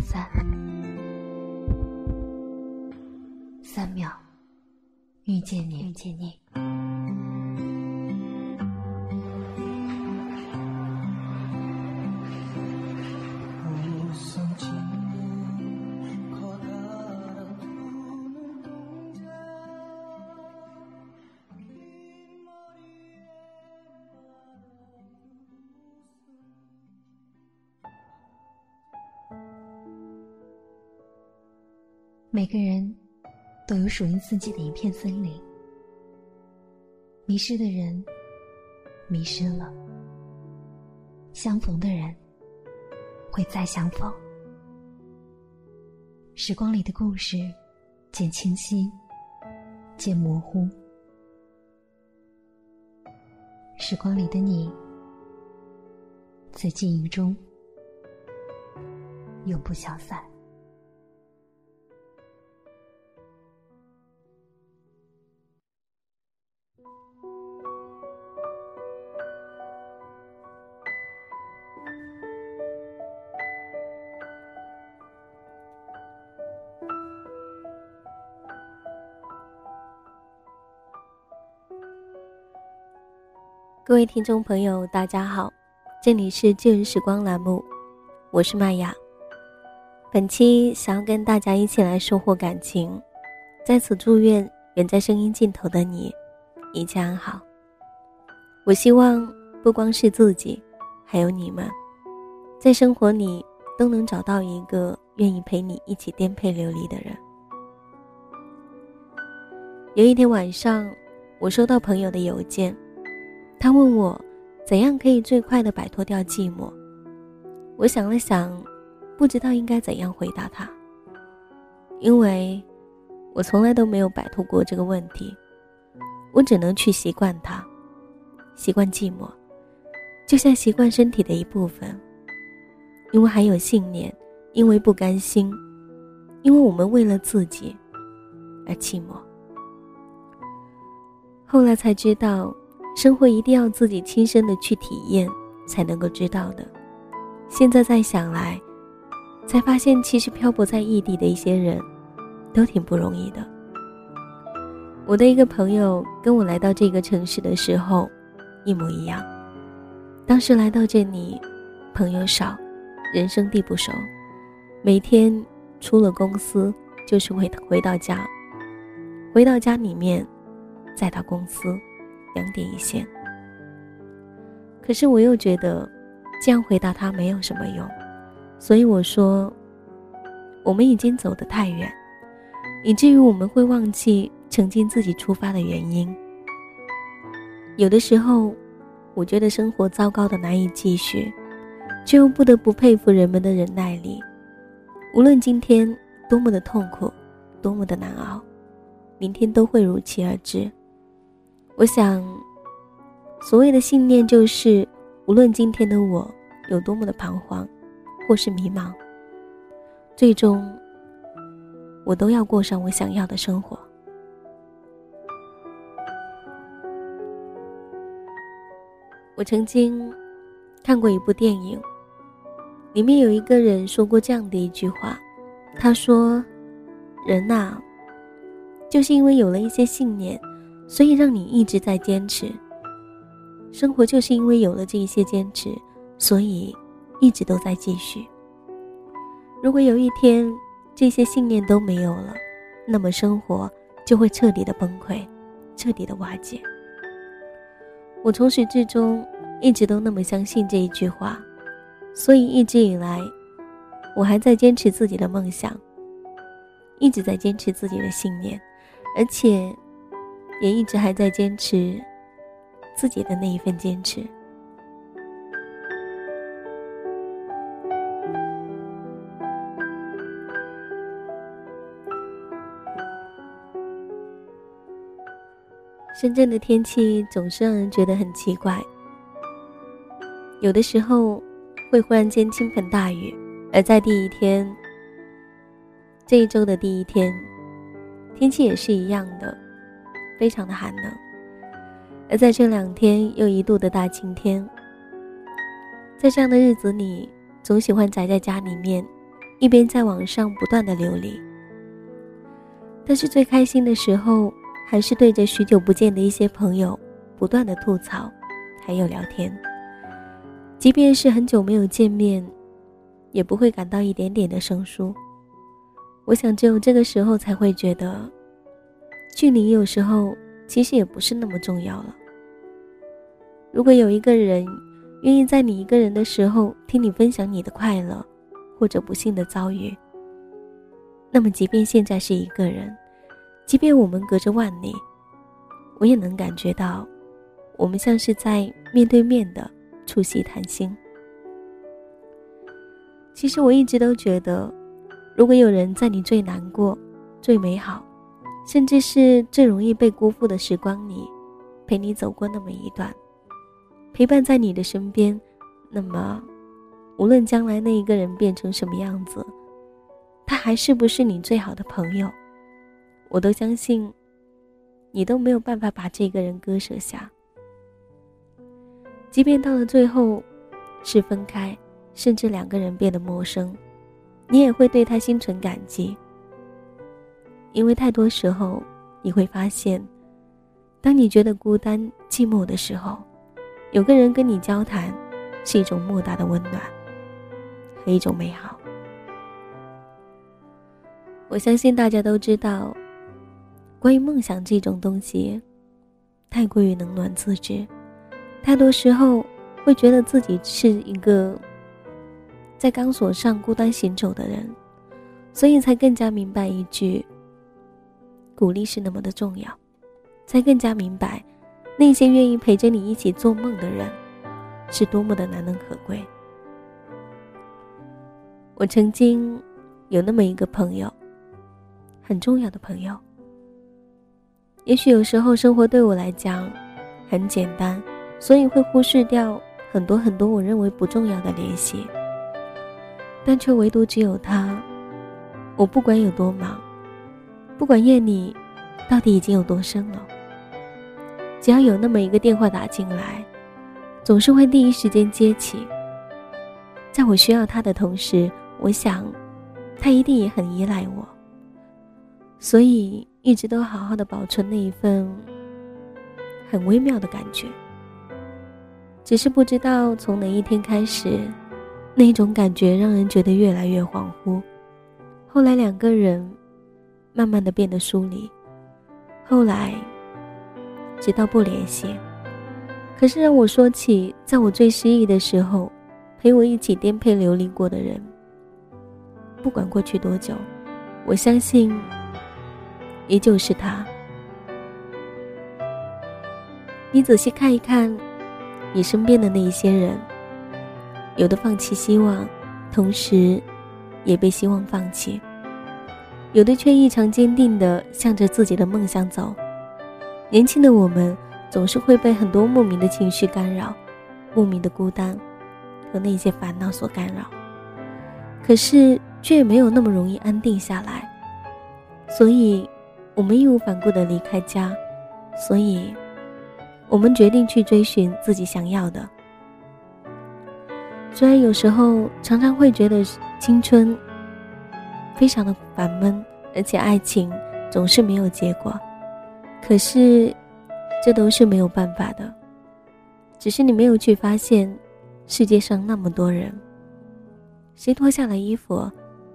三。三秒，遇见你，遇见你。每个人都有属于自己的一片森林，迷失的人迷失了，相逢的人会再相逢。时光里的故事，渐清晰，渐模糊。时光里的你，在记忆中永不消散。各位听众朋友，大家好，这里是旧日时光栏目，我是麦雅。本期想要跟大家一起来收获感情，在此祝愿远在声音尽头的你一切安好。我希望不光是自己，还有你们，在生活里都能找到一个愿意陪你一起颠沛流离的人。有一天晚上，我收到朋友的邮件。他问我，怎样可以最快的摆脱掉寂寞？我想了想，不知道应该怎样回答他，因为我从来都没有摆脱过这个问题，我只能去习惯它，习惯寂寞，就像习惯身体的一部分。因为还有信念，因为不甘心，因为我们为了自己而寂寞。后来才知道。生活一定要自己亲身的去体验，才能够知道的。现在再想来，才发现其实漂泊在异地的一些人，都挺不容易的。我的一个朋友跟我来到这个城市的时候，一模一样。当时来到这里，朋友少，人生地不熟，每天出了公司就是回回到家，回到家里面，再到公司。两点一线。可是我又觉得，这样回答他没有什么用，所以我说，我们已经走得太远，以至于我们会忘记曾经自己出发的原因。有的时候，我觉得生活糟糕的难以继续，却又不得不佩服人们的忍耐力。无论今天多么的痛苦，多么的难熬，明天都会如期而至。我想，所谓的信念就是，无论今天的我有多么的彷徨，或是迷茫，最终，我都要过上我想要的生活。我曾经看过一部电影，里面有一个人说过这样的一句话，他说：“人呐，就是因为有了一些信念。”所以让你一直在坚持。生活就是因为有了这一些坚持，所以一直都在继续。如果有一天这些信念都没有了，那么生活就会彻底的崩溃，彻底的瓦解。我从始至终一直都那么相信这一句话，所以一直以来，我还在坚持自己的梦想，一直在坚持自己的信念，而且。也一直还在坚持自己的那一份坚持。深圳的天气总是让人觉得很奇怪，有的时候会忽然间倾盆大雨，而在第一天，这一周的第一天，天气也是一样的。非常的寒冷，而在这两天又一度的大晴天。在这样的日子里，总喜欢宅在家里面，一边在网上不断的流离。但是最开心的时候，还是对着许久不见的一些朋友不断的吐槽，还有聊天。即便是很久没有见面，也不会感到一点点的生疏。我想，只有这个时候才会觉得，距离有时候其实也不是那么重要了。如果有一个人愿意在你一个人的时候听你分享你的快乐，或者不幸的遭遇，那么即便现在是一个人，即便我们隔着万里，我也能感觉到，我们像是在面对面的。促膝谈心。其实我一直都觉得，如果有人在你最难过、最美好，甚至是最容易被辜负的时光里，陪你走过那么一段，陪伴在你的身边，那么，无论将来那一个人变成什么样子，他还是不是你最好的朋友，我都相信，你都没有办法把这个人割舍下。即便到了最后，是分开，甚至两个人变得陌生，你也会对他心存感激。因为太多时候，你会发现，当你觉得孤单寂寞的时候，有个人跟你交谈，是一种莫大的温暖和一种美好。我相信大家都知道，关于梦想这种东西，太过于冷暖自知。太多时候，会觉得自己是一个在钢索上孤单行走的人，所以才更加明白一句：鼓励是那么的重要，才更加明白那些愿意陪着你一起做梦的人，是多么的难能可贵。我曾经有那么一个朋友，很重要的朋友。也许有时候生活对我来讲很简单。所以会忽视掉很多很多我认为不重要的联系，但却唯独只有他。我不管有多忙，不管夜里到底已经有多深了，只要有那么一个电话打进来，总是会第一时间接起。在我需要他的同时，我想他一定也很依赖我，所以一直都好好的保存那一份很微妙的感觉。只是不知道从哪一天开始，那种感觉让人觉得越来越恍惚。后来两个人慢慢的变得疏离，后来直到不联系。可是让我说起，在我最失意的时候，陪我一起颠沛流离过的人，不管过去多久，我相信依旧是他。你仔细看一看。你身边的那一些人，有的放弃希望，同时，也被希望放弃；有的却异常坚定地向着自己的梦想走。年轻的我们总是会被很多莫名的情绪干扰，莫名的孤单和那些烦恼所干扰，可是却也没有那么容易安定下来。所以，我们义无反顾地离开家，所以。我们决定去追寻自己想要的。虽然有时候常常会觉得青春非常的烦闷，而且爱情总是没有结果，可是这都是没有办法的。只是你没有去发现，世界上那么多人，谁脱下了衣服，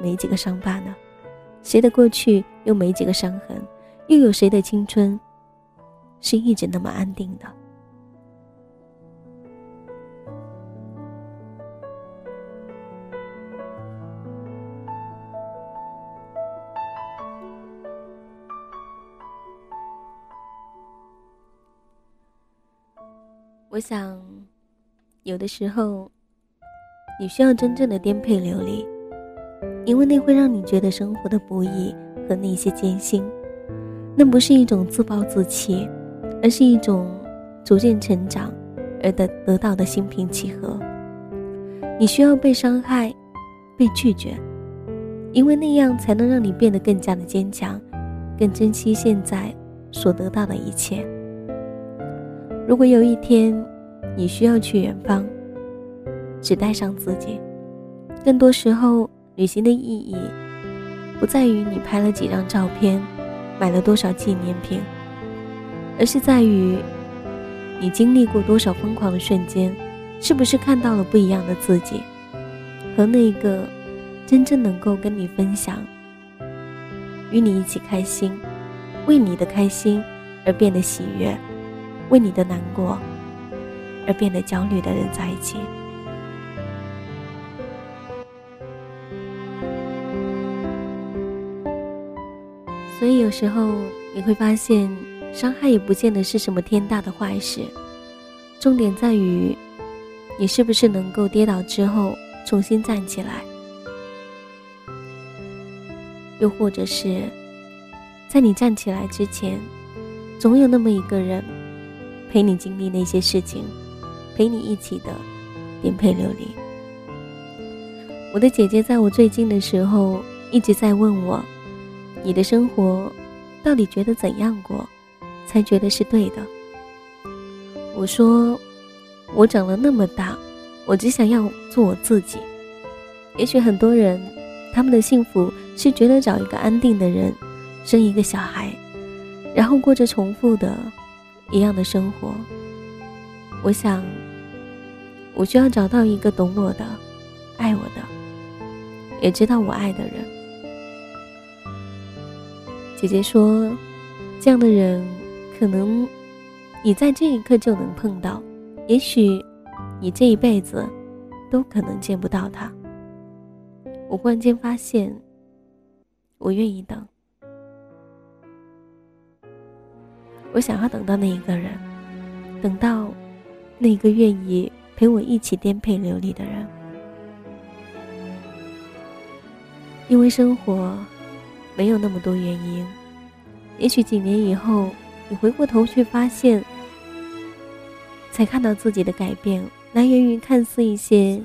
没几个伤疤呢？谁的过去又没几个伤痕？又有谁的青春？是一直那么安定的。我想，有的时候，你需要真正的颠沛流离，因为那会让你觉得生活的不易和那些艰辛，那不是一种自暴自弃。而是一种逐渐成长而得得到的心平气和。你需要被伤害，被拒绝，因为那样才能让你变得更加的坚强，更珍惜现在所得到的一切。如果有一天你需要去远方，只带上自己，更多时候旅行的意义，不在于你拍了几张照片，买了多少纪念品，而是在于你经历过多少疯狂的瞬间，是不是看到了不一样的自己，和那个真正能够跟你分享、与你一起开心、为你的开心而变得喜悦，为你的难过而变得焦虑的人在一起。所以有时候你会发现，伤害也不见得是什么天大的坏事，重点在于，你是不是能够跌倒之后重新站起来，又或者是，在你站起来之前，总有那么一个人，陪你经历那些事情，陪你一起的颠沛流离。我的姐姐在我最近的时候一直在问我。你的生活，到底觉得怎样过，才觉得是对的？我说，我长了那么大，我只想要做我自己。也许很多人，他们的幸福是觉得找一个安定的人，生一个小孩，然后过着重复的一样的生活。我想，我需要找到一个懂我的、爱我的，也知道我爱的人。姐姐说：“这样的人，可能你在这一刻就能碰到，也许你这一辈子都可能见不到他。”我忽然间发现，我愿意等，我想要等到那一个人，等到那个愿意陪我一起颠沛流离的人，因为生活。没有那么多原因，也许几年以后，你回过头去发现，才看到自己的改变来源于看似一些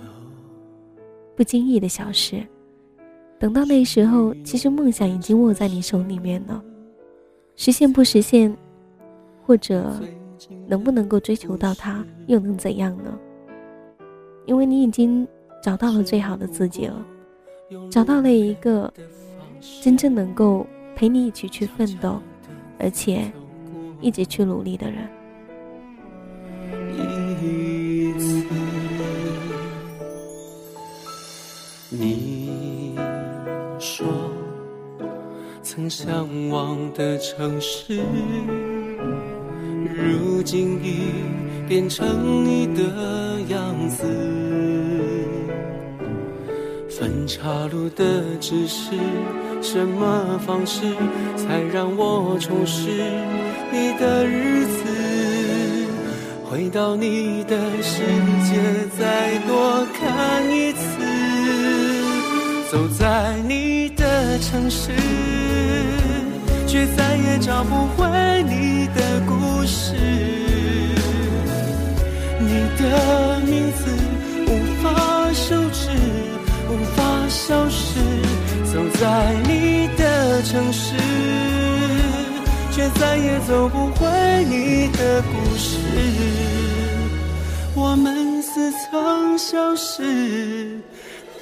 不经意的小事。等到那时候，其实梦想已经握在你手里面了，实现不实现，或者能不能够追求到他，又能怎样呢？因为你已经找到了最好的自己了，找到了一个。真正能够陪你一起去奋斗，而且一直去努力的人。一次，你说曾向往的城市，如今已变成你的样子。分岔路的指示。什么方式才让我重拾你的日子？回到你的世界，再多看一次。走在你的城市，却再也找不回你的故事。你的名字无法收拾，无法消失。走在你的城市，却再也走不回你的故事。我们似曾相识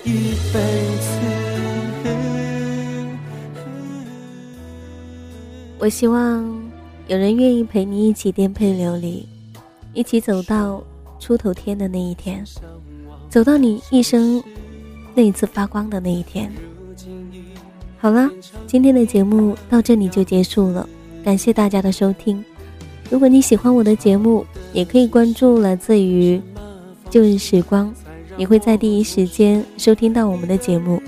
一辈子。我希望有人愿意陪你一起颠沛流离，一起走到出头天的那一天，走到你一生那一次发光的那一天。好了，今天的节目到这里就结束了，感谢大家的收听。如果你喜欢我的节目，也可以关注来自于旧日时光，你会在第一时间收听到我们的节目。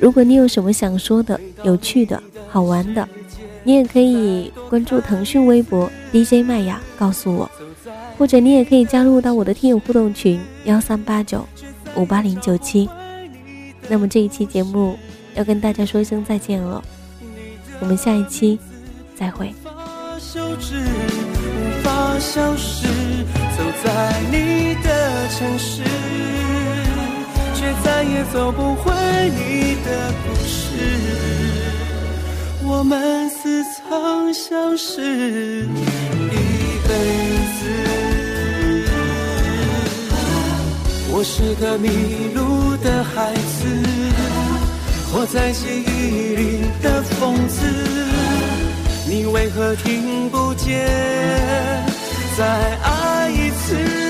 如果你有什么想说的、有趣的、好玩的，你也可以关注腾讯微博 DJ 麦雅告诉我，或者你也可以加入到我的听友互动群幺三八九五八零九七。那么这一期节目。要跟大家说一声再见了，我们下一期再会。却再也走不回你的故事。我们似曾相识一辈子。我是个迷路的孩子。活在记忆里的疯子，你为何听不见？再爱一次。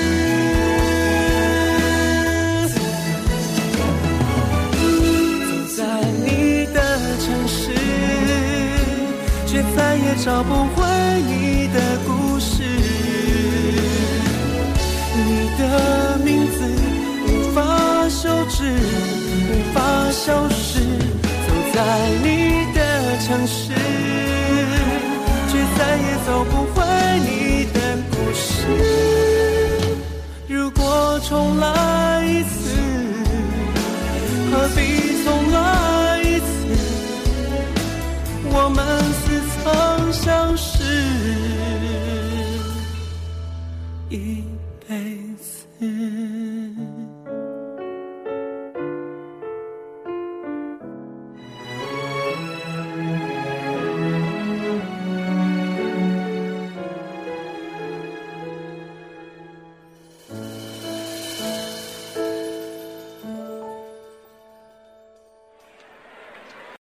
再也找不回你的故事。你的名字无法修饰，无法消失。走在你的城市，却再也走不回你的故事。如果重来一次，